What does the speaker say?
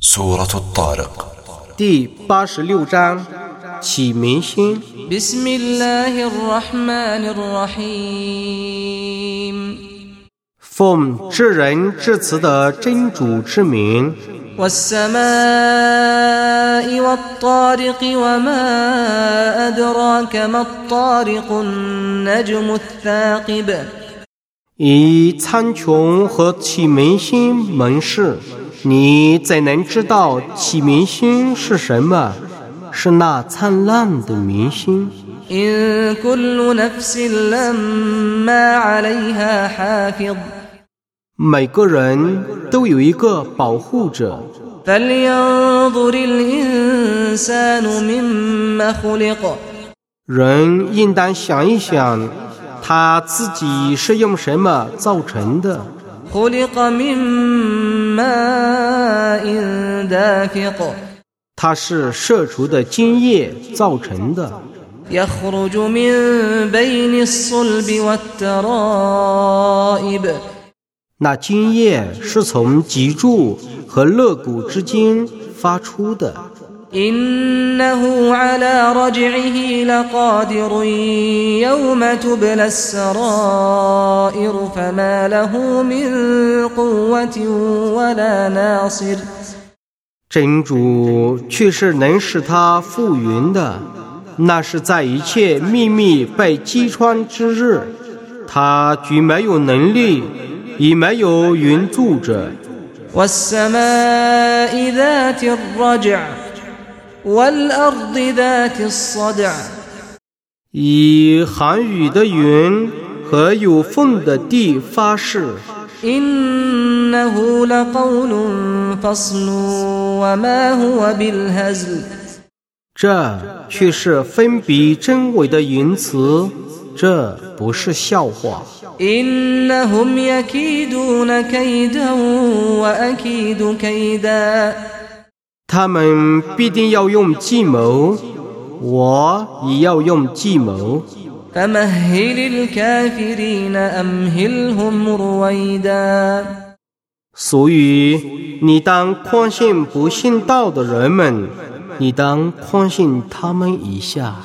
سورة الطارق 第八十六章起明星。 بسم الله الرحمن الرحيم 奉至仁至慈的真主之名， والسماء والطارق وما أدراك ما الطارق النجم الثاقب 以苍穹和启明星盟誓， 你怎能知道启明星是什么？是那灿烂的明星。每个人都有一个保护者。人应当想一想他自己是用什么造成的。它是射出的精液造成的。那精液是从脊柱和肋骨之间发出的。إنه على رجعه لقادر يوم تبلى السرائر فما له من قوة ولا ناصر 真主却是能使他复原的，那是在一切秘密被击穿之日，他既没有能力，也没有援助者。 والسماء ذات الرجع والأرض ذات الصدع 以韩语的云和有缝的地发誓。这却是分别真伪的云辞这不是笑话。他们必定要用计谋，我也要用计谋。所以，你当宽信不信道的人们，你当宽信他们一下。